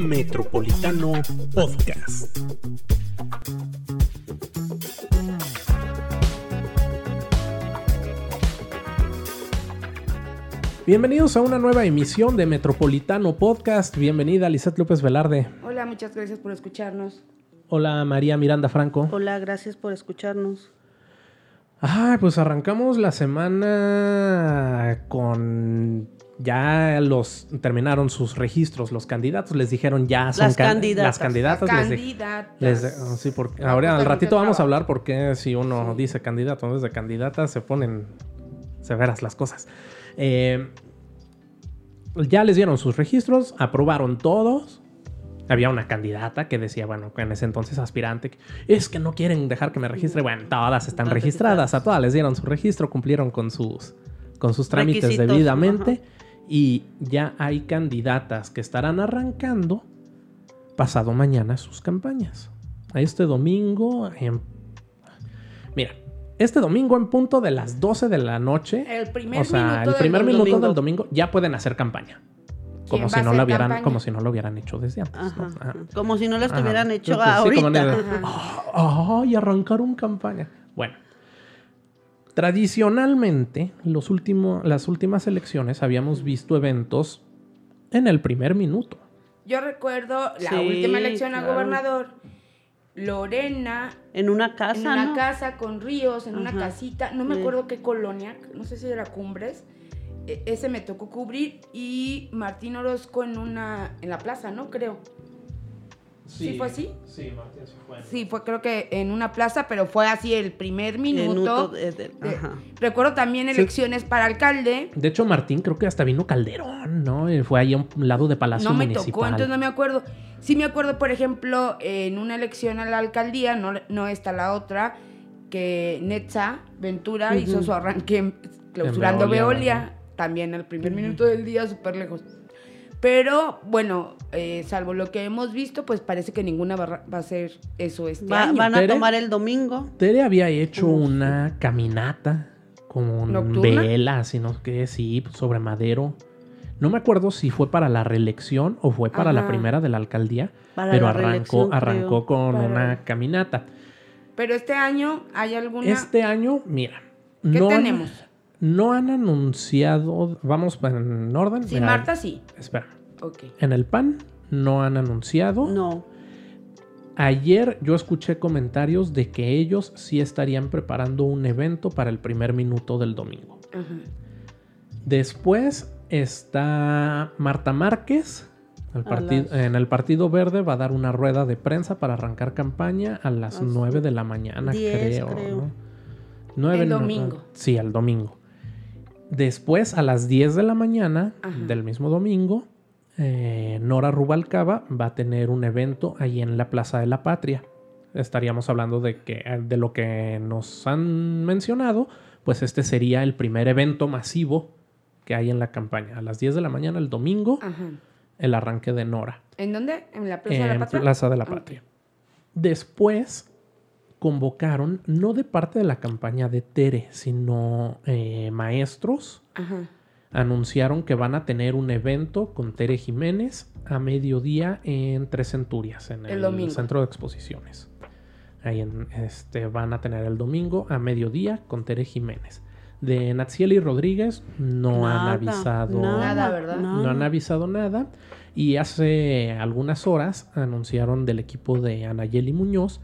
Metropolitano Podcast. Bienvenidos a una nueva emisión de Metropolitano Podcast. Bienvenida, Lizeth López Velarde. Hola, muchas gracias por escucharnos. Hola, María Miranda Franco. Hola, gracias por escucharnos. Ah, pues arrancamos la semana con ya los terminaron sus registros, los candidatos les dijeron ya son Las can- candidatas. las candidatas. Las les candidatas. les de- oh, sí, porque No, ahora pues al ratito vamos a hablar porque si uno dice candidato en vez de candidata se ponen severas las cosas. Eh, ya les dieron sus registros, aprobaron todos. Había una candidata que decía, bueno, que en ese entonces aspirante, es que no quieren dejar que me registre. Bueno, todas están registradas, a todas les dieron su registro, cumplieron con sus, con sus trámites Requisitos, debidamente. Y ya hay candidatas que estarán arrancando pasado mañana sus campañas. Este domingo, en- mira, este domingo en punto de las 12 de la noche, El primer o sea, minuto el del primer minuto domingo. del domingo ya pueden hacer campaña. ¿Quién Como si no lo hubieran, como si no lo hubieran hecho desde antes. ¿no? Ajá. Ajá. Como si no lo estuvieran hecho Sí, como ahorita. Ajá. Ah, ¡Ay, arrancaron campaña! Bueno, tradicionalmente, los últimos, las últimas elecciones habíamos visto eventos en el primer minuto. Yo recuerdo la Sí, última elección a gobernador, Lorena, En una casa, en una ¿no? casa con ríos, en una casita, no me acuerdo qué colonia, no sé si era Cumbres. e- Ese me tocó cubrir y Martín Orozco en una en la plaza, ¿no? Creo. ¿Sí fue así? Sí, Martín sí fue. Sí, fue creo que en una plaza, pero fue así el primer minuto. Minuto de- de- de- ajá. Recuerdo también Sí. elecciones para alcalde. De hecho, Martín creo que hasta vino Calderón, ¿no? Fue ahí a un lado de Palacio No me Municipal. tocó, entonces no me acuerdo. Sí me acuerdo, por ejemplo, en una elección a la alcaldía, no, no está la otra, que Netza Ventura Ujú. hizo su arranque clausurando En Veolia, Veolia, también al primer minuto del día, súper lejos. Pero bueno, eh, salvo lo que hemos visto, pues parece que ninguna va, a- va a ser eso este Va- año. van a Tere. tomar el domingo. Tere había hecho Uf. una caminata con ¿Nocturna? velas, sino que sí, sobre madero. No me acuerdo si fue para la reelección o fue para la primera de la alcaldía, Para pero la arrancó, arrancó creo. con Para- una caminata. Pero este año hay alguna... Este año, mira, ¿Qué no tenemos? Han, no han anunciado, vamos en orden. Sí, Mira, Marta sí. Espera, Ok. en el PAN no han anunciado. No. Ayer yo escuché comentarios de que ellos sí estarían preparando un evento para el primer minuto del domingo. Ajá. Después está Marta Márquez. al las- En el Partido Verde va a dar una rueda de prensa para arrancar campaña a las A las 9 de la mañana, creo. creo. ¿no? Nueve, El no- domingo. sí, el domingo. Después, a las 10 de la mañana Ajá. del mismo domingo, eh, Nora Rubalcaba va a tener un evento ahí en la Plaza de la Patria. Estaríamos hablando de, que, de lo que nos han mencionado, pues este sería el primer evento masivo que hay en la campaña. A las 10 de la mañana el domingo, Ajá. el arranque de Nora ¿En dónde? ¿En la Plaza de la en Patria? Plaza de la Ok. Patria. Después convocaron, no de parte de la campaña de Tere, sino eh, maestros, Ajá. anunciaron que van a tener un evento con Tere Jiménez a mediodía en Tres Centurias, en El centro de exposiciones. Ahí en, este, van a tener el domingo a mediodía con Tere Jiménez. De Natsieli Rodríguez no han avisado Nada, ¿verdad? no han avisado nada. Y hace algunas horas anunciaron del equipo de Anayeli Muñoz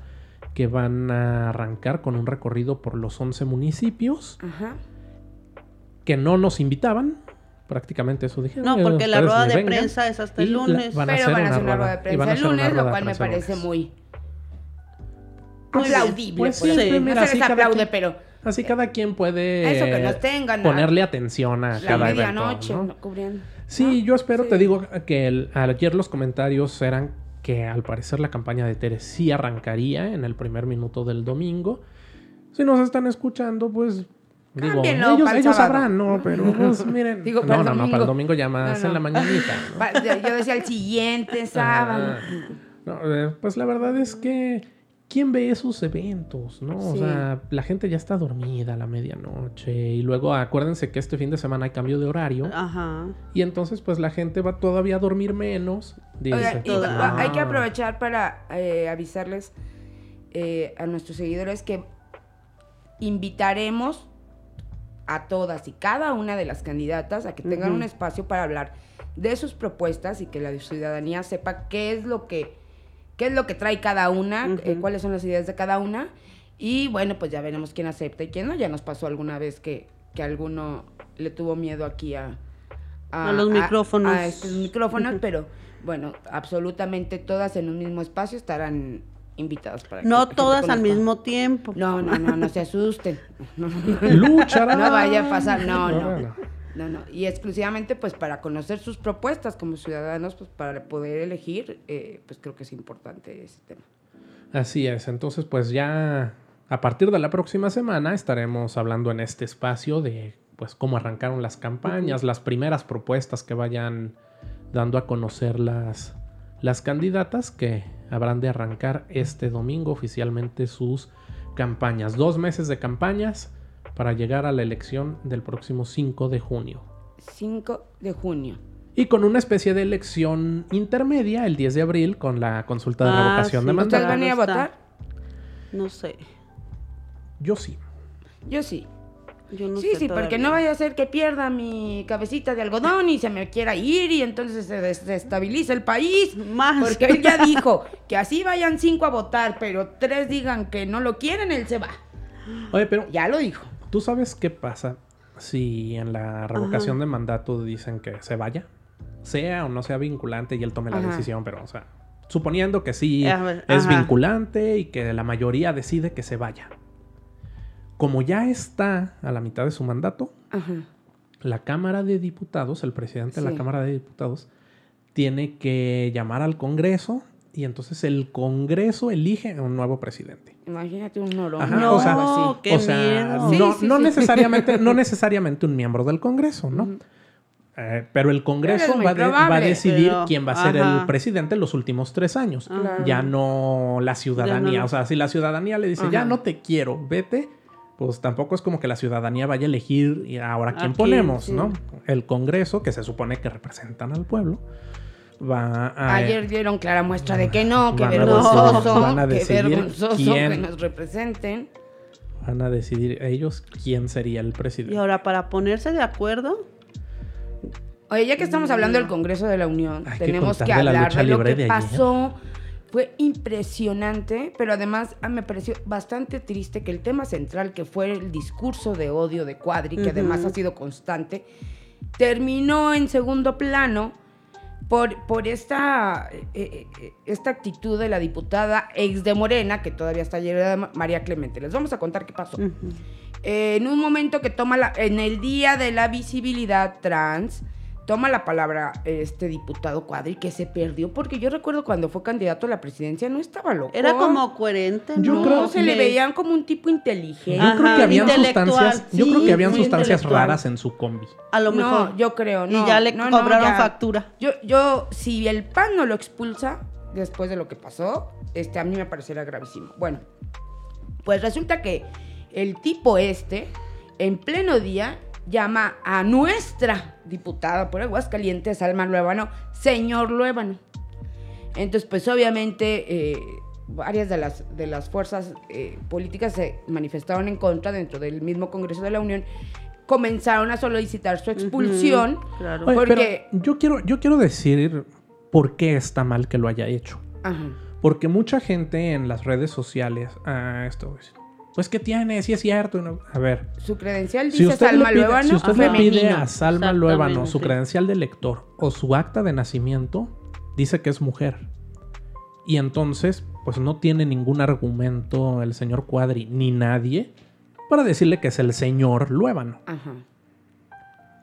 que van a arrancar con un recorrido por los 11 municipios Ajá. que no nos invitaban. Prácticamente eso dijeron. No, "Eh, porque la rueda de vengan". prensa es hasta el la- lunes. van a Pero hacer van a hacer una rueda- rueda de prensa el lunes, lo cual me parece muy aplaudible. Pues sí, así. mira, no se les aplaude, quien- pero Así cada quien puede eso que nos tengan. ponerle atención a la cada evento. medianoche ¿no? ¿no? cubriendo. Sí, ¿no? yo espero, Sí. te digo que el- ayer los comentarios eran que al parecer la campaña de Tere sí arrancaría en el primer minuto del domingo. Si nos están escuchando, pues digo, ellos, pa'l ellos sabrán, ¿no? Pero pues miren, Digo, no, no, no, para el domingo. ya más No, en la mañanita. Yo decía el siguiente sábado. Ah, eh, pues la verdad es que ¿quién ve esos eventos? ¿No? O sea, la gente ya está dormida a la medianoche. Y luego acuérdense que este fin de semana hay cambio de horario. Ajá. Y entonces, pues la gente va todavía a dormir menos. Dice, y va- hay que "Ah". aprovechar para eh, avisarles eh, a nuestros seguidores que invitaremos a todas y cada una de las candidatas a que tengan un espacio para hablar de sus propuestas y que la ciudadanía sepa qué es lo que qué es lo que trae cada una, eh, cuáles son las ideas de cada una y bueno, pues ya veremos quién acepta y quién no. Ya nos pasó alguna vez que, que alguno le tuvo miedo aquí a A los micrófonos. a estos micrófonos, pero bueno, absolutamente todas en un mismo espacio estarán invitadas para No que todas al mismo tiempo. No, no, no, no se asusten. No, no, no. Lucharán. No vaya a pasar, no, no. No, no. Y exclusivamente pues para conocer sus propuestas como ciudadanos, pues para poder elegir, eh, pues creo que es importante ese tema. Así es, entonces pues ya a partir de la próxima semana estaremos hablando en este espacio de pues cómo arrancaron las campañas, las primeras propuestas que vayan dando a conocer las, las candidatas que habrán de arrancar este domingo oficialmente sus campañas. Dos meses de campañas para llegar a la elección del próximo 5 de junio. 5 de junio. Y con una especie de elección intermedia el 10 de abril con la consulta de Ah, revocación sí. de ¿Ustedes mandato. van a ir a votar? No sé. Yo sí. Yo sí. Yo no sí, sé sí, porque no vaya a ser que pierda mi cabecita de algodón y se me quiera ir y entonces se desestabiliza el país. Más. Porque él ya dijo que así vayan cinco a votar, pero tres digan que no lo quieren, él se va. Oye, pero Ya lo dijo. ¿Tú sabes qué pasa si en la revocación Ajá. de mandato dicen que se vaya? Sea o no sea vinculante y él tome la Ajá. decisión, pero, o sea, suponiendo que sí es vinculante y que la mayoría decide que se vaya. Como ya está a la mitad de su mandato, la Cámara de Diputados, el presidente de la. Cámara de Diputados, tiene que llamar al Congreso y entonces el Congreso elige a un nuevo presidente. Imagínate un norón. Ajá, No, o sea, qué o sea, miedo. Sí, no, sí, no sí. necesariamente, no necesariamente un miembro del Congreso, ¿no? Eh, pero el Congreso va, de- va a decidir pero- quién va a ser el presidente los últimos tres años. Ya no la ciudadanía. No. O sea, si la ciudadanía le dice, Ajá. ya no te quiero, vete, pues tampoco es como que la ciudadanía vaya a elegir y ahora quién ponemos, Sí. ¿no? El Congreso, que se supone que representan al pueblo, va a... Ayer dieron clara muestra de que no, que vergonzoso, decidir- van a que decidir vergonzoso quién- que nos representen. Van a decidir ellos quién sería el presidente. Y ahora, para ponerse de acuerdo, Oye, ya que estamos hablando del Congreso de la Unión, Hay tenemos que, hablar de lo que de pasó. Fue impresionante, pero además ah, me pareció bastante triste que el tema central, que fue el discurso de odio de Cuadri, que además ha sido constante, terminó en segundo plano por, por esta, eh, eh, eh, esta actitud de la diputada ex de Morena, que todavía está llena María Clemente. Les vamos a contar qué pasó. ujú, Eh, en un momento que toma la, en el día de la visibilidad trans, toma la palabra este diputado Cuadri que se perdió porque yo recuerdo cuando fue candidato a la presidencia no estaba loco. era como coherente, Yo ¿no? no, creo se le Que- veían como un tipo inteligente. Yo creo que habían sustancias, yo creo que habían sustancias raras en su combi. A lo mejor. No, yo creo, Y no. ya le no, no, cobraron ya. factura. Yo, yo, si el PAN no lo expulsa después de lo que pasó, este, a mí me parecería gravísimo. Bueno, pues resulta que el tipo este, en pleno día, llama a nuestra diputada por Aguascalientes, Alma Luébano, señor Luébano. Entonces, pues obviamente eh, varias de las, de las fuerzas eh, políticas se manifestaron en contra dentro del mismo Congreso de la Unión, comenzaron a solicitar su expulsión. Claro. Oye, Porque- pero yo quiero, yo quiero decir por qué está mal que lo haya hecho. Ajá. Porque mucha gente en las redes sociales, ah, esto es, pues ¿qué tiene? Sí es cierto. no- A ver, Su credencial dice si usted, Salma pide, Luébano si usted le pide a Salma Luébano su credencial de lector o su acta de nacimiento, dice que es mujer. Y entonces, pues no tiene ningún argumento el señor Cuadri ni nadie para decirle que es el señor Luébano. Ajá.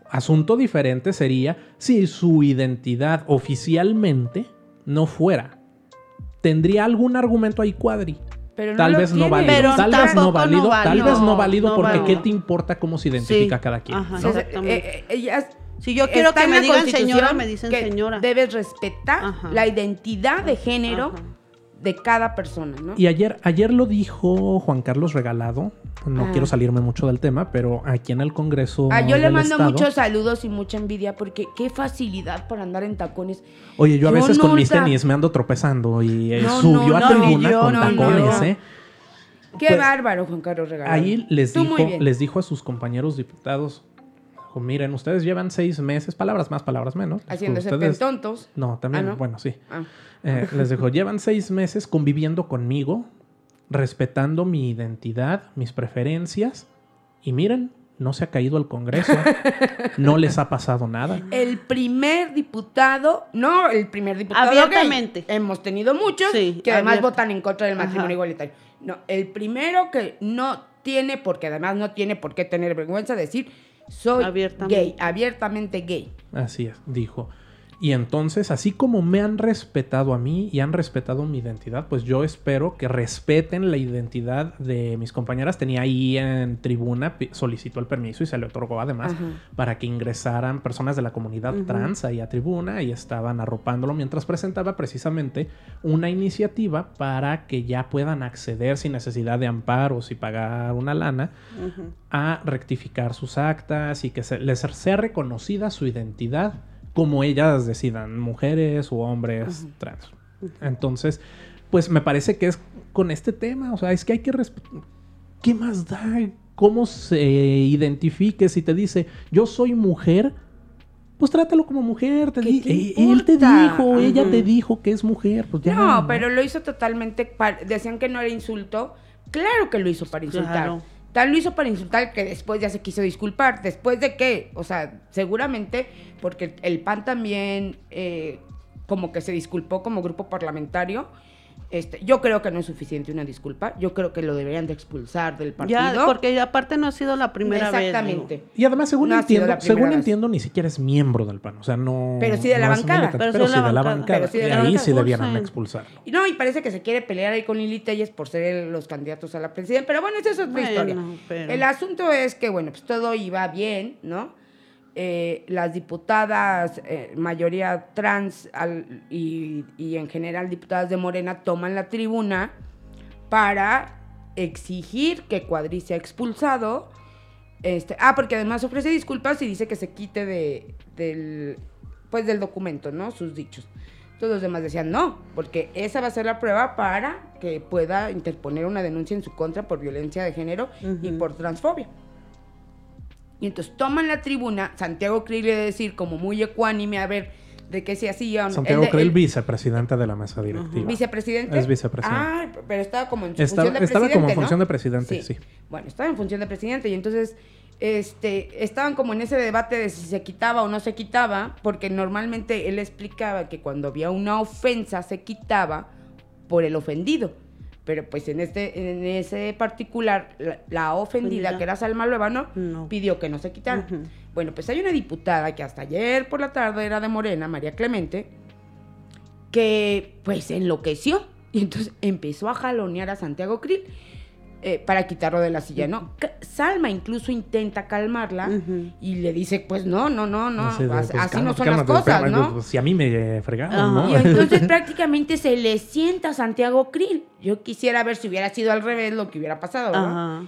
Asunto diferente sería si su identidad oficialmente no fuera. ¿Tendría algún argumento ahí cuadri? Pero Tal lo vez no válido. Pero tal vez no tampoco no válido. tal válido. vez no válido No porque válido. ¿qué te importa cómo se identifica Sí. cada quien? Ajá. ¿no? Eh, eh, Si yo quiero está que me digan señora, me dicen que señora. Debes respetar Ajá. la identidad de género Ajá. De cada persona, ¿no? Y ayer, ayer lo dijo Juan Carlos Regalado. No Ah. quiero salirme mucho del tema, pero aquí en el Congreso. Ah, yo le mando Estado- muchos saludos y mucha envidia porque qué facilidad para andar en tacones. Oye, yo a Yo veces con mis tenis me ando tropezando y eh, No, subió no, a tribuna yo con tacones. ¿eh? Qué Pues, bárbaro, Juan Carlos Regalado. Ahí les Tú dijo, les dijo a sus compañeros diputados, dijo, miren, ustedes llevan seis meses, palabras más, palabras menos. Haciéndose ustedes- tontos. No, también, Ah, ¿no? bueno, sí. Ah. Eh, les dijo, llevan seis meses conviviendo conmigo, respetando mi identidad, mis preferencias, y miren, no se ha caído el Congreso, no les ha pasado nada. El primer diputado, no el primer diputado gay. Abiertamente. Hemos tenido muchos Sí, que además abierto. votan en contra del matrimonio Ajá. igualitario. No, el primero que no tiene, porque además no tiene por qué tener vergüenza, decir soy Abiertamente. gay, abiertamente gay. Así es, dijo. Y entonces, así como me han respetado a mí y han respetado mi identidad, pues yo espero que respeten la identidad de mis compañeras. Tenía ahí en tribuna, solicitó el permiso y se le otorgó además Ajá. para que ingresaran personas de la comunidad trans ahí a tribuna y estaban arropándolo mientras presentaba precisamente una iniciativa para que ya puedan acceder sin necesidad de amparos y pagar una lana a rectificar sus actas y que se, les sea reconocida su identidad como ellas decidan, mujeres o hombres trans. Entonces, pues me parece que es con este tema, o sea, es que hay que... resp- ¿Qué más da? ¿Cómo se identifique si te dice, yo soy mujer? Pues trátalo como mujer. Te ¿Qué di- te eh, él te dijo, ella te dijo que es mujer. Pues ya, no, pero lo hizo totalmente. Decían que no era insulto. Claro que lo hizo para insultar. Claro. Tal lo hizo para insultar que después ya se quiso disculpar. ¿Después de qué? O sea, seguramente porque el PAN también eh, como que se disculpó como grupo parlamentario. Este, yo creo que no es suficiente una disculpa. Yo creo que lo deberían de expulsar del partido. Ya, porque aparte no ha sido la primera vez. Exactamente. Y además, según No entiendo, según vez. entiendo, ni siquiera es miembro del PAN. O sea, no. Pero sí de la bancada. Pero Pero, sí de la bancada. Pero sí de ahí sí debieran expulsarlo. Y no, y parece que se quiere pelear ahí con Lili Telles por ser los candidatos a la presidencia. Pero bueno, esa es otra Bueno, historia. pero- El asunto es que, bueno, pues todo iba bien, ¿no? Eh, las diputadas, eh, mayoría trans al- y, y en general diputadas de Morena, toman la tribuna para exigir que Cuadri sea expulsado. Este, ah, porque además ofrece disculpas y dice que se quite de, del, pues del documento, ¿no? Sus dichos. Todos los demás decían no, porque esa va a ser la prueba para que pueda interponer una denuncia en su contra por violencia de género y por transfobia. Y entonces toman la tribuna, Santiago Krill le decir como muy ecuánime a ver de qué se hacía. o no. Santiago El de- Krill, el vicepresidente de la mesa directiva. vicepresidente. Es vicepresidente. Ah, pero estaba como en su Estaba- función de estaba presidente, como en ¿no? función de presidente, sí. Bueno, estaba en función de presidente y entonces este, estaban como en ese debate de si se quitaba o no se quitaba, porque normalmente él explicaba que cuando había una ofensa se quitaba por el ofendido. Pero pues en este en ese particular, la, la ofendida, Ofendida. que era Salma Luevano, No. pidió que no se quitara. Ujú. Bueno, pues hay una diputada que hasta ayer por la tarde era de Morena, María Clemente, que pues enloqueció y entonces empezó a jalonear a Santiago Krill eh, para quitarlo de la silla, ¿no? Ca- Salma incluso intenta calmarla Ujú. y le dice, pues no, no, no, no, Así de, as- pues, así calma, no son cálmate, las cosas, espérame, ¿no? pues, si a mí me fregaron, Ajá. ¿no? Y entonces prácticamente se le sienta a Santiago Krill. Yo quisiera ver si hubiera sido al revés lo que hubiera pasado.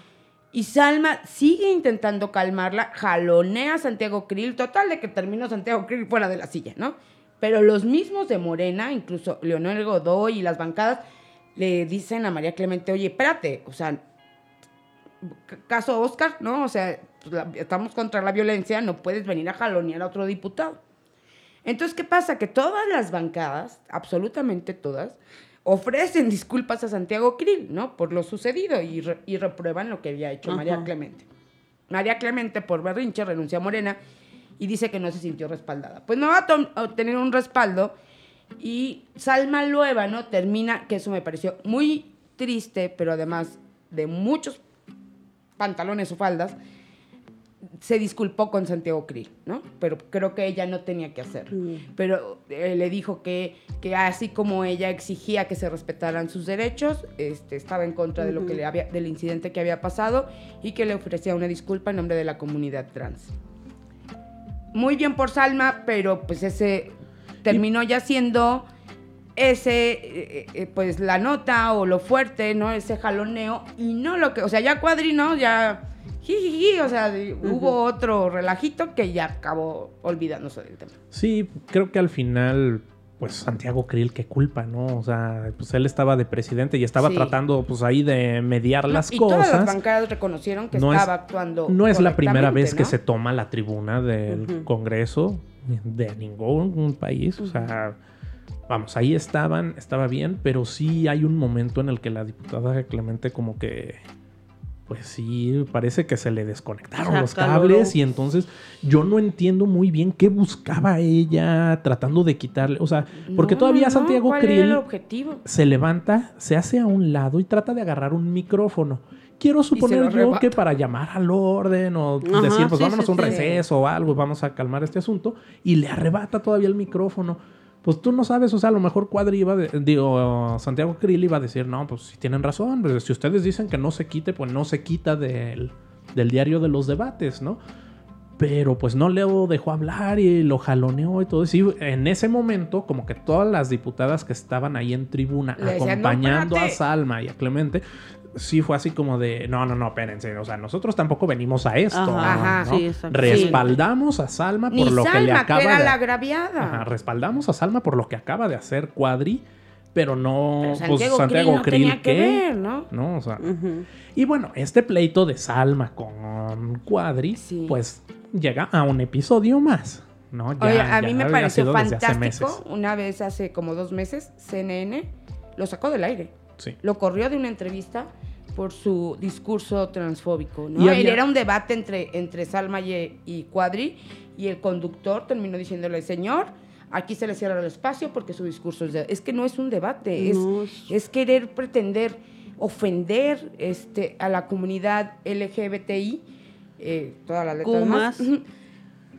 Y Salma sigue intentando calmarla, jalonea a Santiago Krill, total de que terminó Santiago Krill fuera de la silla, ¿no? Pero los mismos de Morena, incluso Leonel Godoy y las bancadas, le dicen a María Clemente, oye, espérate, o sea, caso Oscar, ¿no? O sea, pues, estamos contra la violencia, no puedes venir a jalonear a otro diputado. Entonces, ¿qué pasa? Que todas las bancadas, absolutamente todas, ofrecen disculpas a Santiago Krill, ¿no? Por lo sucedido y, re- y reprueban lo que había hecho María. Clemente. María Clemente, por berrinche, renuncia a Morena y dice que no se sintió respaldada. Pues no va a obtener un respaldo y Salma Lueva, ¿no? Termina, que eso me pareció muy triste, pero además de muchos pantalones o faldas, se disculpó con Santiago Krill, ¿no? Pero creo que ella no tenía que hacerlo. Mm. Pero eh, le dijo que, que así como ella exigía que se respetaran sus derechos, este, estaba en contra de lo que le había, del incidente que había pasado y que le ofrecía una disculpa en nombre de la comunidad trans. Muy bien por Salma, pero pues ese terminó ya siendo ese, eh, eh, pues la nota o lo fuerte, ¿no? Ese jaloneo y no lo que, o sea, ya Cuadri, ¿no? Ya, o sea, hubo otro relajito que ya acabó olvidándose del tema. Sí, creo que al final, pues Santiago Krill, qué culpa, ¿no? O sea, pues él estaba de presidente y estaba Sí. tratando, pues ahí de mediar las y todas las cosas. bancadas reconocieron que No es- estaba actuando. No es la primera vez que se toma la tribuna del. Congreso de ningún país. O sea, vamos, ahí estaban, estaba bien, pero sí hay un momento en el que la diputada Clemente como que, pues sí, parece que se le desconectaron los cables y entonces yo no entiendo muy bien qué buscaba ella tratando de quitarle, o sea, porque No, todavía no, Santiago ¿cuál era el Krill se levanta, se hace a un lado y trata de agarrar un micrófono. Quiero suponer yo que para llamar al orden o Ajá, decir, pues sí, vámonos sí, a un sí. receso o algo y vamos a calmar este asunto, y le arrebata todavía el micrófono. Pues tú no sabes, o sea, a lo mejor Cuadri iba, de- digo, Santiago Krill iba a decir, no, pues si tienen razón, pues, si ustedes dicen que no se quite, pues no se quita del, del diario de los debates, ¿no? Pero pues no le dejó hablar y lo jaloneó y todo eso. Y en ese momento, como que todas las diputadas que estaban ahí en tribuna Le decían, "No, acompañando a espérate". Salma y a Clemente, sí fue así como de, no, no, no, espérense. O sea, nosotros tampoco venimos a esto. Ajá, Ajá, ¿no? sí, exacto. Respaldamos a Salma Ni por lo que le acaba que era de... la agraviada. Ajá, respaldamos a Salma por lo que acaba de hacer Cuadri, pero no... Pero pues, Santiago, Santiago Krill no que ¿qué? ver, ¿no? ¿no? O sea, y bueno, este pleito de Salma con Cuadri, Sí. pues llega a un episodio más, ¿no? Ya- Oye, a ya mí me pareció fantástico. Una vez hace como dos meses, CNN lo sacó del aire. Sí. Lo corrió de una entrevista por su discurso transfóbico, ¿no? Y había- Era un debate entre, entre Salma y, y Cuadri y el conductor terminó diciéndole, señor, aquí se le cierra el espacio porque su discurso es de... Es que no es un debate, es, No, es- es querer pretender ofender este, a la comunidad LGBTI, eh, todas las letras más.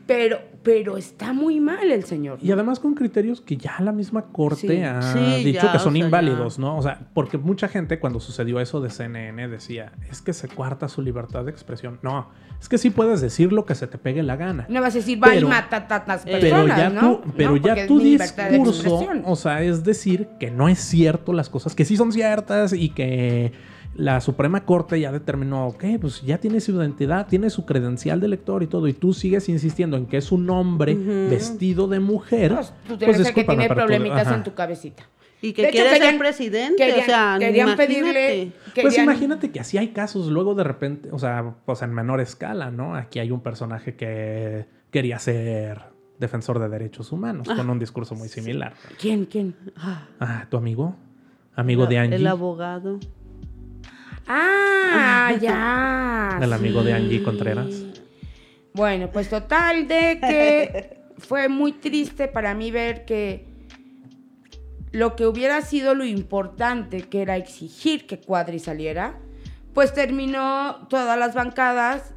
Pero, pero está muy mal el señor. Y además con criterios que ya la misma corte Sí. ha Sí, dicho ya, que o son sea, inválidos, ¿no? O sea, porque mucha gente cuando sucedió eso de CNN decía, es que se cuarta su libertad de expresión. No, es que sí puedes decir lo que se te pegue la gana. No vas a decir, va y mata a tantas pero Pero personas, ya, ¿no? tu, pero No, ya tu discurso, o sea, es decir que no es cierto las cosas, que sí son ciertas y que la Suprema Corte ya determinó, ok, pues ya tiene su identidad, tiene su credencial de lector y todo, y tú sigues insistiendo en que es un hombre vestido de mujer. Pues, tú pues debes ser que tiene tú- problemitas en tu cabecita. Y que De hecho, quiere querían- ser presidente, Querían, o sea, querían imagínate. pedirle... Pues imagínate que así hay casos luego de repente, o sea, pues en menor escala, ¿no? Aquí hay un personaje que quería ser defensor de derechos humanos con un discurso muy similar. ¿Quién, quién? Ah, ¿tu amigo? Amigo de Angie. El abogado. Ah, ya. El amigo de Angie. Contreras. Bueno, pues total de que fue muy triste para mí ver que lo que hubiera sido lo importante, que era exigir que Cuadri saliera, pues terminó todas las bancadas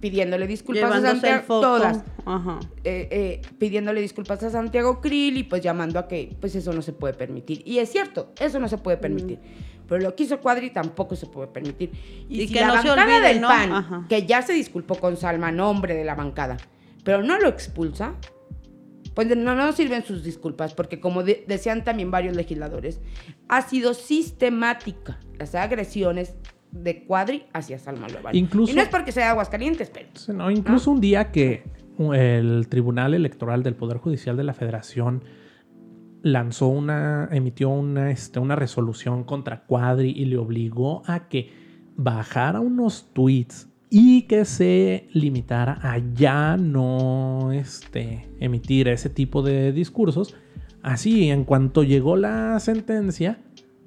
pidiéndole disculpas a Llevándose Santiago, todas, Ajá. eh, eh, pidiéndole disculpas a Santiago Krill y pues llamando a que pues eso no se puede permitir. Y es cierto, eso no se puede permitir. Pero lo que hizo Cuadri tampoco se puede permitir. Y, Y si que la no bancada olvide, del ¿no? PAN, Ajá. que ya se disculpó con Salma, nombre de la bancada, pero no lo expulsa, pues no, no sirven sus disculpas, porque como de- decían también varios legisladores, ha sido sistemática las agresiones de Cuadri hacia Salma Loval. Incluso- Y no es porque sea de Aguascalientes, pero... No, incluso un día que el Tribunal Electoral del Poder Judicial de la Federación lanzó una, emitió una, este, una resolución contra Cuadri y le obligó a que bajara unos tweets y que se limitara a ya no este, emitir ese tipo de discursos. Así, en cuanto llegó la sentencia,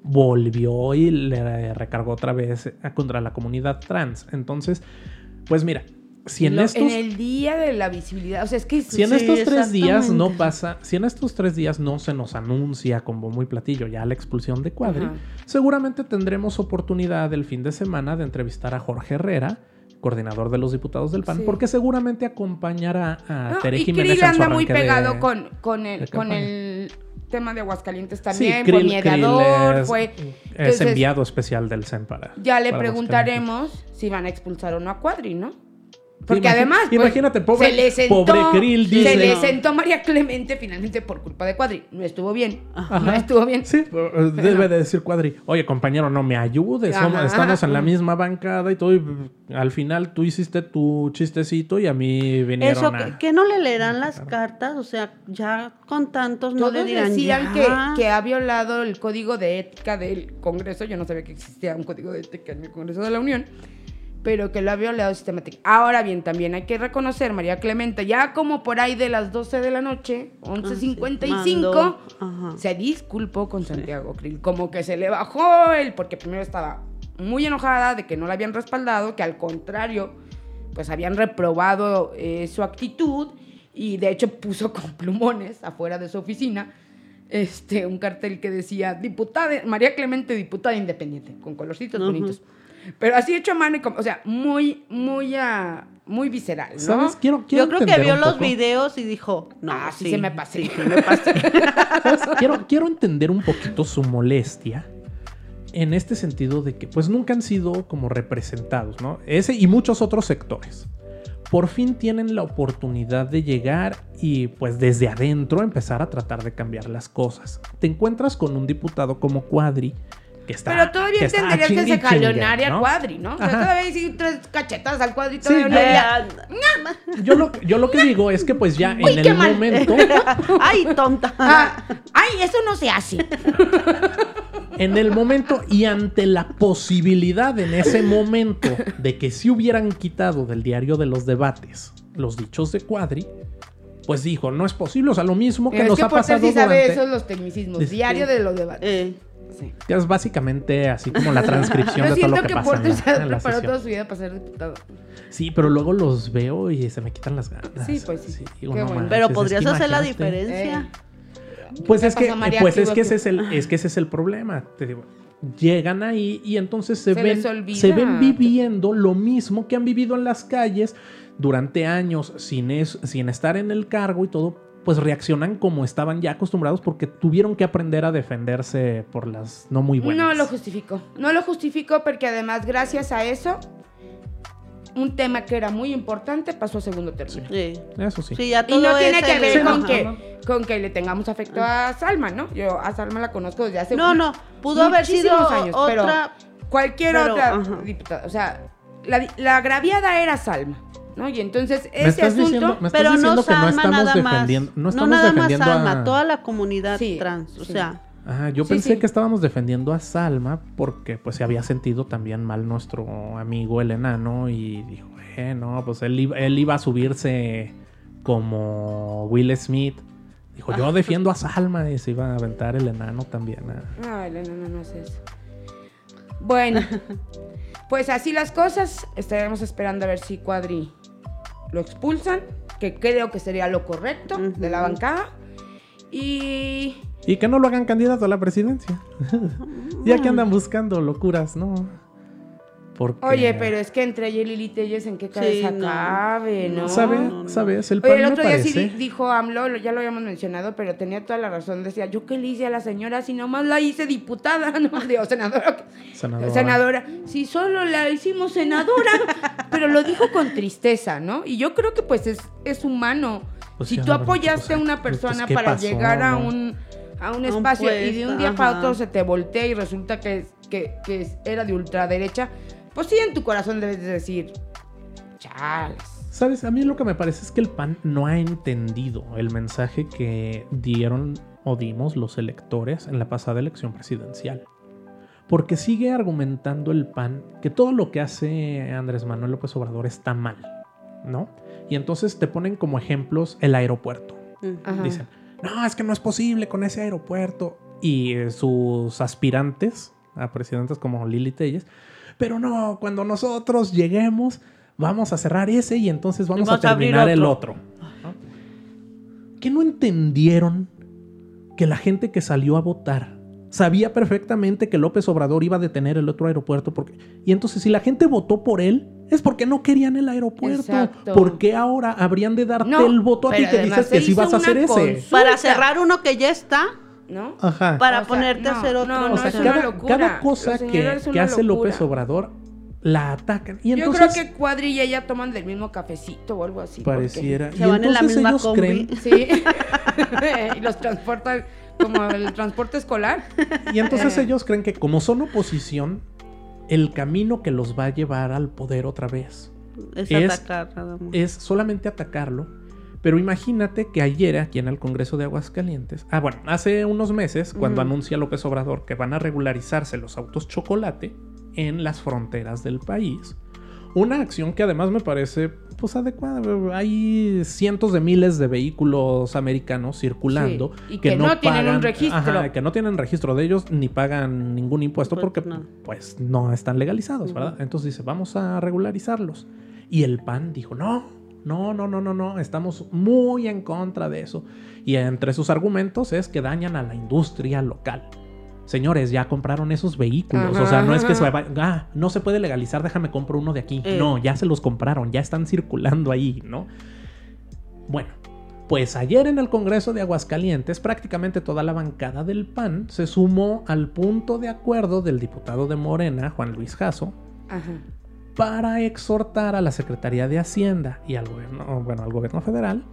volvió y le recargó otra vez contra la comunidad trans. Entonces, pues mira, si en Lo- estos... en el día de la visibilidad, o sea, es que... Si en Sí, estos tres días no pasa, si en estos tres días no se nos anuncia con bombo y platillo ya la expulsión de Cuadri, Ajá. seguramente tendremos oportunidad el fin de semana de entrevistar a Jorge Herrera, coordinador de los diputados del PAN, Sí. porque seguramente acompañará a No, Tere y Jiménez Krill anda muy de- pegado con, con, el, con el tema de Aguascalientes Sí, también, Krill- mediador, Krill es, fue... es entonces, enviado especial del CEN para Ya le para preguntaremos si van a expulsar o no a Cuadri, ¿no? Porque además, pues, imagínate, pobre- se le sentó, pobre Krill, se dice. le No. sentó María Clemente finalmente por culpa de Cuadri. No estuvo bien. Ajá. No estuvo bien. Sí, pero, eh, debe de decir Cuadri, oye compañero, no me ayudes, somos- estamos en la misma bancada y todo, y al final tú hiciste tu chistecito y a mí vinieron Eso, a... que, que no le leerán las cartas, o sea, ya con tantos no Todos le dirán decían ya. que, que ha violado el código de ética del Congreso. Yo no sabía que existía un código de ética en el Congreso de la Unión, pero que lo ha violado sistemáticamente. Ahora bien, también hay que reconocer, María Clemente, ya como por ahí de las 12 de la noche, 11.55, mandó, ajá. se disculpó con Santiago Krill. Como que se le bajó el, porque primero estaba muy enojada de que no la habían respaldado, que al contrario, pues habían reprobado eh, su actitud y de hecho puso con plumones afuera de su oficina este, un cartel que decía diputada, María Clemente, diputada independiente, con colorcitos bonitos. Pero así hecho a mano, y como- o sea, muy, muy, ah, muy visceral, ¿no? ¿Sabes? Quiero, quiero Yo creo que vio los videos y dijo, no, Ah, sí se me pasé. sí, sí me pasé. ¿Sabes? Quiero, quiero entender un poquito su molestia en este sentido de que pues nunca han sido como representados, ¿no? Ese y muchos otros sectores. Por fin tienen la oportunidad de llegar y pues desde adentro empezar a tratar de cambiar las cosas. Te encuentras con un diputado como Cuadri que está Pero todavía que entenderías que se al ¿no? cuadri, ¿no? O sea, Ajá. todavía sí tres cachetadas al cuadri Sí, todavía no yo- lo, yo lo que digo es que pues ya Uy, en el mal. momento Ay, tonta. "Ah, ay, eso no se hace. En el momento y ante la posibilidad en ese momento de que si hubieran quitado del diario de los debates los dichos de Cuadri, pues dijo, no es posible, o sea, lo mismo que es nos que ha pasado sí sabe durante... esos los tecnicismos, Este- diario de los debates. Eh, Sí. que es básicamente así como la transcripción de todo lo siento que, que pasa en Porter la, se ha en la preparado sesión. toda su vida para ser diputado. Sí, pero luego los veo y se me quitan las ganas. Sí, pues sí. digo, Qué no bueno. manches, pero es podrías que hacer la diferencia. Pues ¿Qué es que, María? pues ¿Qué es que ese es el, es que ese es el problema. Te digo, llegan ahí y entonces se, Se ven, se ven viviendo lo mismo que han vivido en las calles durante años sin, es- sin estar en el cargo y todo, pues reaccionan como estaban ya acostumbrados porque tuvieron que aprender a defenderse por las no muy buenas. No lo justifico. No lo justifico porque además, gracias a eso, un tema que era muy importante pasó a segundo término. Sí. Eso sí. Sí, ya Y no tiene que ver con que, con que le tengamos afecto a Salma, ¿no? Yo a Salma la conozco desde hace No, no, pudo haber sido pero otra. cualquier pero, otra ajá. diputada. O sea, la, la agraviada era Salma, ¿no? Y entonces Me ese estás asunto... diciendo, me estás Pero no diciendo que no estamos nada defendiendo, no No, estamos nada más defendiendo Salma, a... toda la comunidad Sí, trans. O sea, Ajá, yo Sí, pensé sí. que estábamos defendiendo a Salma porque pues se había sentido también mal nuestro amigo el enano y dijo, eh, no, pues él, iba- él iba a subirse como Will Smith. Dijo, yo defiendo a Salma y se iba a aventar el enano también. ah. Ay, no, no, no es eso. Bueno, pues así las cosas. Estaremos esperando a ver si Cuadri lo expulsan, que creo que sería lo correcto de la bancada. Y Y que no lo hagan candidato a la presidencia. ya que andan buscando locuras, ¿no? Porque... Oye, pero es que entre ella y Lili Telles, ¿en qué cabeza no. cabe, no? ¿Sabe? no, no. ¿Sabes? El Oye, el me otro día sí parece... dijo AMLO, lo- ya lo habíamos mencionado, pero tenía toda la razón. Decía, ¿yo qué le hice a la señora si nomás la hice diputada? No, digo, senadora. Senadora. Senadora. Si solo la hicimos senadora. pero lo dijo con tristeza, ¿no? Y yo creo que pues es, es humano. Pues si tú dicho, apoyaste a pues, una pues, persona ¿qué para pasó, llegar a no? un, a un espacio y de un día para otro se te voltea y resulta que, que, que era de ultraderecha, pues sí en tu corazón debes de decir, chales. ¿Sabes? A mí lo que me parece es que el PAN no ha entendido el mensaje que dieron o dimos los electores en la pasada elección presidencial. Porque sigue argumentando el PAN que todo lo que hace Andrés Manuel López Obrador está mal, ¿no? Y entonces te ponen como ejemplos el aeropuerto. Ajá. Dicen, no, es que no es posible con ese aeropuerto. Y eh, sus aspirantes a presidentes como Lili Telles, pero no, cuando nosotros lleguemos, vamos a cerrar ese y entonces vamos, vamos a terminar el otro. otro. ¿no? ¿Que no entendieron que la gente que salió a votar sabía perfectamente que López Obrador iba a detener el otro aeropuerto? Porque... Y entonces si la gente votó por él, es porque no querían el aeropuerto. Exacto. ¿Por qué ahora habrían de darte No, el voto a ti que dices que sí vas a hacer ese? Para cerrar uno que ya está, ¿No? Ajá. para O sea, ponerte a no, hacer otro. no, o no, sea, es una cada, locura. cada cosa que, que hace locura. López Obrador la atacan. Y Yo creo que Cuadri y ella toman del mismo cafecito o algo así. pareciera. Se y van en la misma ellos combi. creen Sí. y los transportan como el transporte escolar. Y entonces Eh. ellos creen que como son oposición, el camino que los va a llevar al poder otra vez Es, Es- atacar es solamente atacarlo. Pero imagínate que ayer aquí en el Congreso de Aguascalientes, ah bueno, hace unos meses, cuando anuncia López Obrador que van a regularizarse los autos chocolate en las fronteras del país, una acción que además me parece pues adecuada. Hay cientos de miles de vehículos americanos circulando Sí, y que no tienen un registro. ajá, que no tienen registro de ellos ni pagan ningún impuesto Pues, porque no. pues no están legalizados, ¿verdad? Entonces dice, vamos a regularizarlos. Y el PAN dijo, no, no, no, no, no, no, estamos muy en contra de eso. Y entre sus argumentos es que dañan a la industria local. Señores, ya compraron esos vehículos. O sea, no es que se va, ah, no se puede legalizar, déjame compro uno de aquí. Eh. No, ya se los compraron, ya están circulando ahí, ¿no? Bueno, pues ayer en el Congreso de Aguascalientes, prácticamente toda la bancada del PAN se sumó al punto de acuerdo del diputado de Morena, Juan Luis Jasso, Ajá. Para exhortar a la Secretaría de Hacienda y al gobierno, bueno, al gobierno federal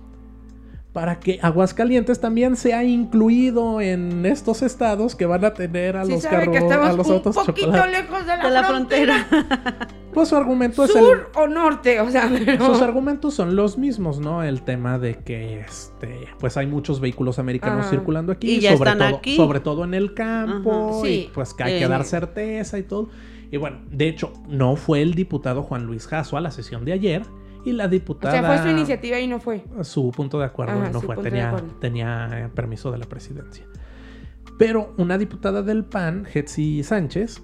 para que Aguascalientes también sea incluido en estos estados que van a tener a Sí los sabe que carros, estamos a los un autos poquito chocolate. lejos de la, de la frontera. frontera. Pues su argumento es el, Sur o norte, o sea, pero... sus argumentos son los mismos, ¿no? El tema de que este, pues hay muchos vehículos americanos Ajá. circulando aquí, Y ya sobre están todo, aquí. sobre todo en el campo, y pues que hay que Eh. dar certeza y todo. Y bueno, de hecho, no fue el diputado Juan Luis Jasso a la sesión de ayer y la O diputada sea, fue su iniciativa y no fue. su punto de acuerdo Ajá, no fue, tenía, acuerdo. tenía permiso de la presidencia. Pero una diputada del PAN, Hetzi Sánchez,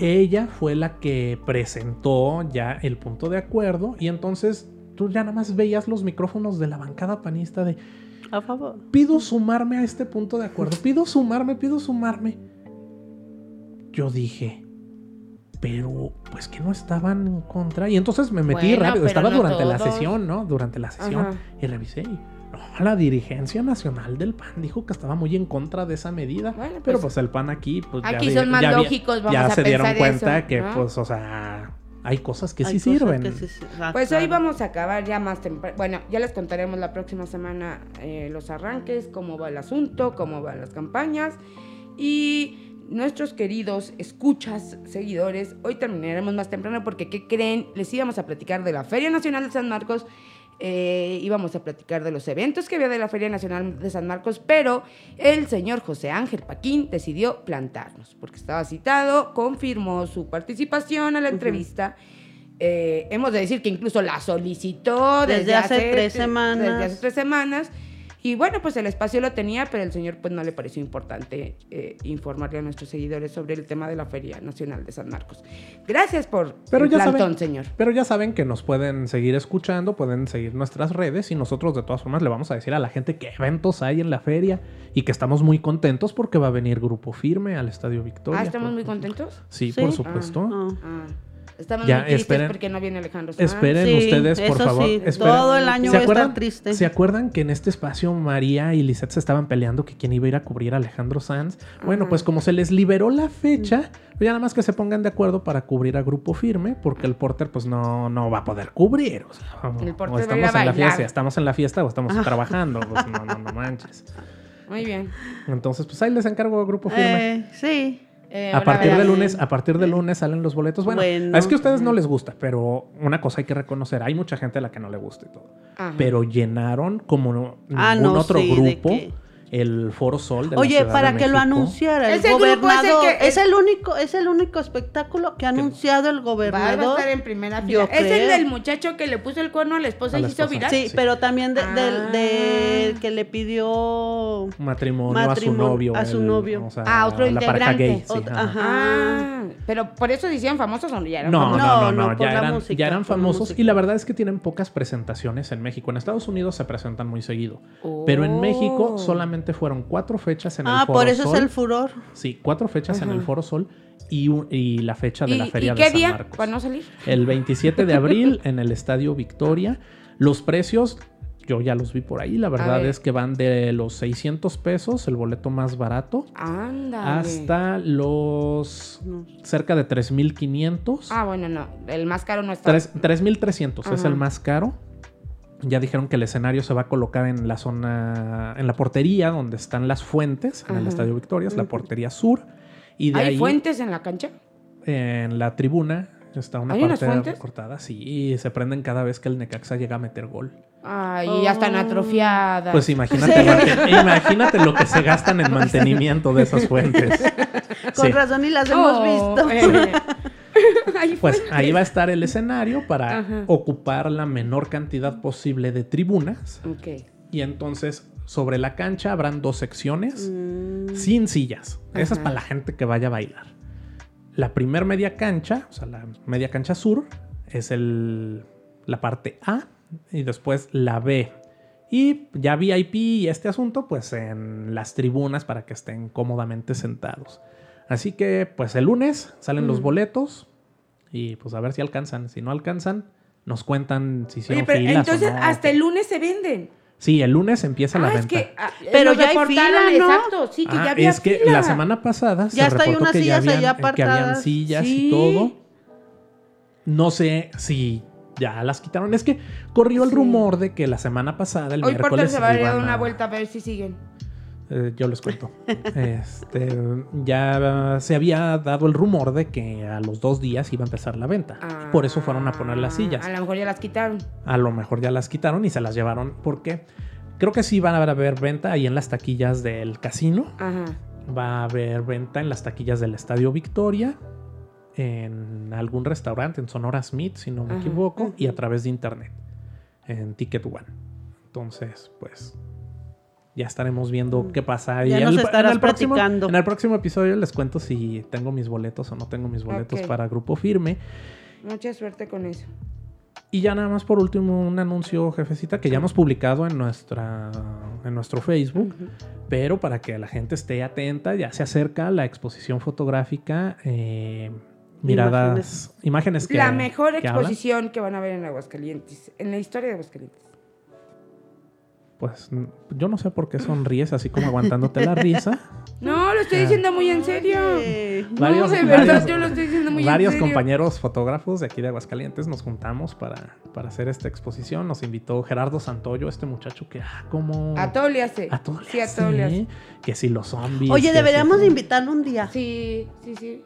ella fue la que presentó ya el punto de acuerdo y entonces tú ya nada más veías los micrófonos de la bancada panista de A favor. pido sumarme a este punto de acuerdo, pido sumarme, pido sumarme. Yo dije, pero pues que no estaban en contra y entonces me metí Bueno, rápido, estaba no durante la sesión, ¿no? Durante la sesión Ajá. y revisé y no, la dirigencia nacional del PAN dijo que estaba muy en contra de esa medida, Bueno, pero pues, pues el PAN aquí pues ya aquí vi- son más ya lógicos, vamos ya a se dieron cuenta eso, que ¿no? pues o sea, hay cosas que Hay sí cosas sirven. que sí sir- Pues hoy vamos a acabar ya más temprano. Bueno, ya les contaremos la próxima semana eh, los arranques, cómo va el asunto, cómo van las campañas. Y nuestros queridos escuchas, seguidores, hoy terminaremos más temprano porque, ¿qué creen? Les íbamos a platicar de la Feria Nacional de San Marcos. eh, íbamos a platicar de los eventos que había de la Feria Nacional de San Marcos, pero el señor José Ángel Paquín decidió plantarnos porque estaba citado, confirmó su participación a la entrevista. Eh, hemos de decir que incluso la solicitó desde, Desde hace tres semanas. Desde hace tres semanas. Y bueno, pues el espacio lo tenía, pero el señor pues no le pareció importante eh, informarle a nuestros seguidores sobre el tema de la Feria Nacional de San Marcos. Gracias por Pero el ya plantón, saben- señor. Pero ya saben que nos pueden seguir escuchando, pueden seguir nuestras redes y nosotros de todas formas le vamos a decir a la gente qué eventos hay en la feria y que estamos muy contentos porque va a venir Grupo Firme al Estadio Victoria. Ah, ¿estamos por- muy contentos? Sí, Sí. por supuesto. Ah. Ah, estamos Ya, muy tristes esperen- porque no viene Alejandro Sanz. Esperen Sí, ustedes, por eso favor. sí, esperen. todo el año ¿Se voy a estar acuerdan, triste. ¿Se acuerdan que en este espacio María y Lisette se estaban peleando que quién iba a ir a cubrir a Alejandro Sanz? Bueno, Ajá. pues como se les liberó la fecha, pues ya nada más que se pongan de acuerdo para cubrir a Grupo Firme, porque el Porter pues no, no va a poder cubrir. O sea, vamos, El o a estamos a en la fiesta, estamos en la fiesta o estamos trabajando. Pues no, no, no manches. Muy bien. Entonces, pues ahí les encargo Grupo Firme. Eh, sí. Eh, A partir de lunes, a partir de lunes salen los boletos. Bueno, Bueno. es que a ustedes no les gusta, pero una cosa hay que reconocer, hay mucha gente a la que no le gusta y todo. Ajá. Pero llenaron como Ah, ningún no, otro sí, grupo el Foro Sol de la Oye, para de que lo anunciara el Ese grupo es el gobernador. que- Es el único, es el único espectáculo que ha anunciado el Va a gobernador. estar en primera Yo fila. Es el del muchacho que le puso el cuerno a la esposa A y la se hizo esposa. viral. Sí, Sí. pero también de, del- del Ah. que le pidió Matrimonio, a su novio. a su el- novio. o sea, Ah, otro la integrante. gay. sí, Ot- ajá. ajá. Ah, pero por eso decían famosos o no ya eran No, famosos? no, no, No, no, no, por ya, la eran, música, ya eran famosos y la verdad es que tienen pocas presentaciones en México. En Estados Unidos se presentan muy seguido, pero en México Oh. Solamente fueron cuatro fechas en el Ah, Foro por eso Sol. es el furor. Sí, cuatro fechas en el. Foro Sol y, un- y la fecha de ¿Y, la y Feria qué de San día? Marcos. Para no salir. El 27 de abril en el Estadio Victoria. Los precios, yo ya los vi por ahí. La verdad ver. es que van de los 600 pesos, el boleto más barato, Anda. hasta los No. cerca de 3500. Ah, bueno, no. El más caro no está. Tres- 3300 es el más caro. Ya dijeron que el escenario se va a colocar en la zona, en la portería donde están las fuentes, en el. Estadio Victorias, la portería sur. Y de ¿Hay ahí, fuentes en la cancha? en la tribuna, está una ¿Hay unas parte cortada. Sí, y se prenden cada vez que el Necaxa llega a meter gol. Ay, ya están Oh. atrofiadas. Pues imagínate, imagínate lo que se gastan en mantenimiento de esas fuentes. Con Sí. razón y las Oh, hemos visto. eh. Pues ahí va a estar el escenario para Ajá. ocupar la menor cantidad posible de tribunas. Ok. Y entonces sobre la cancha habrán dos secciones Mm, sin sillas. Esa es Ajá. para la gente que vaya a bailar. La primer media cancha, o sea, la media cancha sur, es el, la parte A y después la B. Y ya VIP y este asunto, pues en las tribunas para que estén cómodamente sentados. Así que, pues el lunes salen los boletos y pues a ver si alcanzan. Si no alcanzan, nos cuentan si pero filas o entonces no. hasta el lunes se venden. Sí, el lunes empieza la ah, es venta. que. ah, Pero ya hay fila, ¿no? Exacto, sí, que Ah, ya había es que fila. la semana pasada Ya se hay reportó unas que ya, sillas habían, allá que habían apartadas. sillas Sí. y todo. No sé si ya las quitaron. Es que corrió el Sí. rumor de que la semana pasada, el Hoy miércoles, se va a dar una a- vuelta a ver si siguen. Eh, yo les cuento. este, ya se había dado el rumor de que a los dos días iba a empezar la venta. Por eso fueron a poner las sillas. Ah, A lo mejor ya las quitaron. A lo mejor ya las quitaron y se las llevaron porque creo que sí van a haber venta ahí en las taquillas del casino. Ajá. Va a haber venta en las taquillas del Estadio Victoria, en algún restaurante, en Sonora Smith, si no me Ajá, equivoco, y a través de internet, en Ticket One. Entonces, pues, ya estaremos viendo qué pasa. Ya en nos el- estarás próximo, platicando. en el próximo episodio les cuento si tengo mis boletos o no tengo mis boletos para Grupo Firme. Mucha suerte con eso. Y ya nada más por último un anuncio, jefecita, que ya hemos publicado en, nuestra, en nuestro Facebook. Pero para que la gente esté atenta, ya se acerca la exposición fotográfica. eh, miradas, imágenes, que. la mejor que hablan. exposición que van a ver en Aguascalientes, en la historia de Aguascalientes. Pues yo no sé por qué sonríes así como aguantándote la risa. No, lo estoy diciendo muy en serio. Varios- no, de verdad, varios- yo lo estoy diciendo muy Varios en serio. compañeros fotógrafos de aquí de Aguascalientes nos juntamos para, para hacer esta exposición. Nos invitó Gerardo Santoyo, este muchacho que, ah, como. A todo le hace. A todo le Sí, a hace, todo le hace. Que si los zombies. Oye, deberíamos de invitarlo un día. Sí, sí, sí.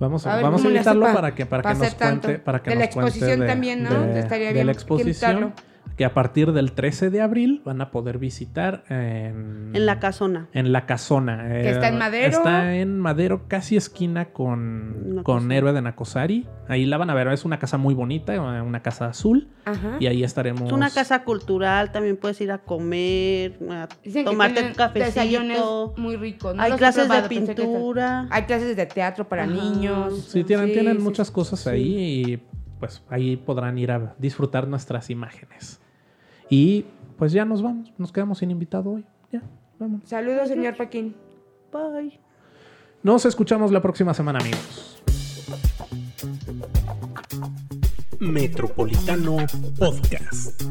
Vamos a, A ver vamos a invitarlo pa- para que, para pa que nos tanto. cuente. Para que De la nos cuente exposición de- también, ¿no? de- Estaría de bien la que exposición. invitarlo. Que a partir del 13 de abril van a poder visitar en, En la casona. en la casona. Que está en Eh, Madero. Está en Madero, casi esquina con, con Héroe de Nacosari. Ahí la van a ver. Es una casa muy bonita, eh, una casa azul. Ajá. Y ahí estaremos. Es una casa cultural, también puedes ir a comer, a Dicen tomarte tu cafecito. muy ricos. No Hay clases de probado, pintura. Hay clases de teatro para Ajá. niños. Sí, tienen, tienen sí, muchas sí. cosas ahí y pues ahí podrán ir a disfrutar nuestras imágenes. Y pues ya nos vamos, nos quedamos sin invitado hoy. Ya, vamos. Saludos, señor Paquín. Bye. Nos escuchamos la próxima semana, amigos. Metropolitano Podcast.